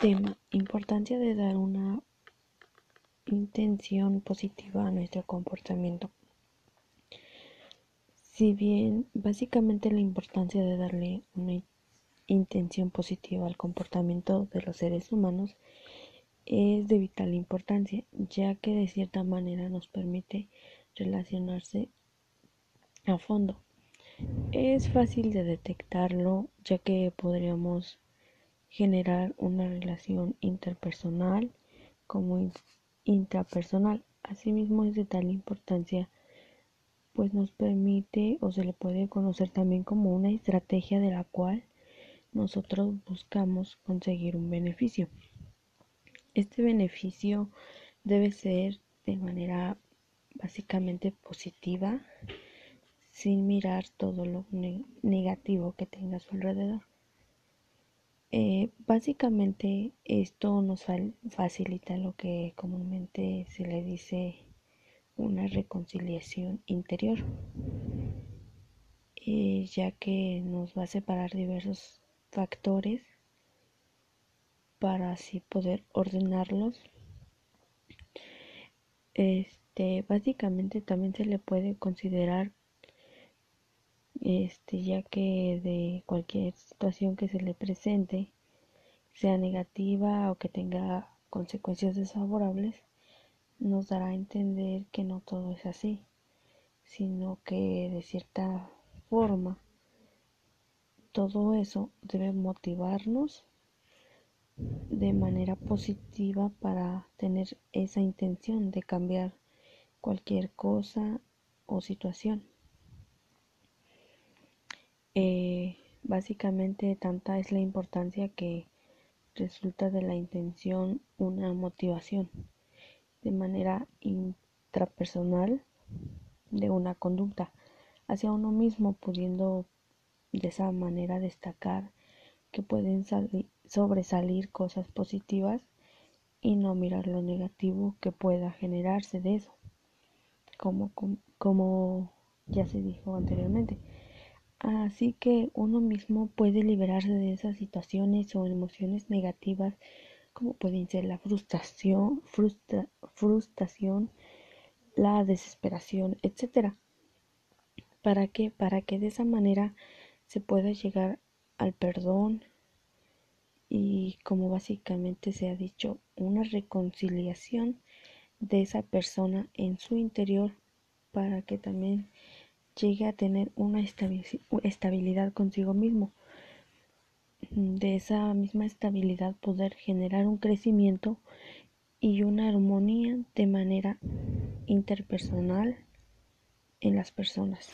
Tema: Importancia de dar una intención positiva a nuestro comportamiento. Si bien básicamente la importancia de darle una intención positiva al comportamiento de los seres humanos es de vital importancia, ya que de cierta manera nos permite relacionarse a fondo. Es fácil de detectarlo, ya que podríamos generar una relación interpersonal como intrapersonal. Asimismo es de tal importancia pues nos permite o se le puede conocer también como una estrategia de la cual nosotros buscamos conseguir un beneficio. Este beneficio debe ser de manera básicamente positiva sin mirar todo lo negativo que tenga a su alrededor. Eh, básicamente esto nos facilita lo que comúnmente se le dice una reconciliación interior, eh, ya que nos va a separar diversos factores para así poder ordenarlos. Este, básicamente también se le puede considerar este, ya que de cualquier situación que se le presente, sea negativa o que tenga consecuencias desfavorables, nos dará a entender que no todo es así, sino que de cierta forma todo eso debe motivarnos de manera positiva para tener esa intención de cambiar cualquier cosa o situación. Eh, básicamente tanta es la importancia que resulta de la intención una motivación de manera intrapersonal de una conducta hacia uno mismo pudiendo de esa manera destacar que pueden sobresalir cosas positivas y no mirar lo negativo que pueda generarse de eso. Como, como ya se dijo anteriormente Así que uno mismo puede liberarse de esas situaciones o emociones negativas como pueden ser la frustración, frustración, la desesperación, etcétera. ¿Para qué? Para que de esa manera se pueda llegar al perdón y como básicamente se ha dicho, una reconciliación de esa persona en su interior para que también llegue a tener una estabilidad consigo mismo. De esa misma estabilidad poder generar un crecimiento y una armonía de manera interpersonal en las personas.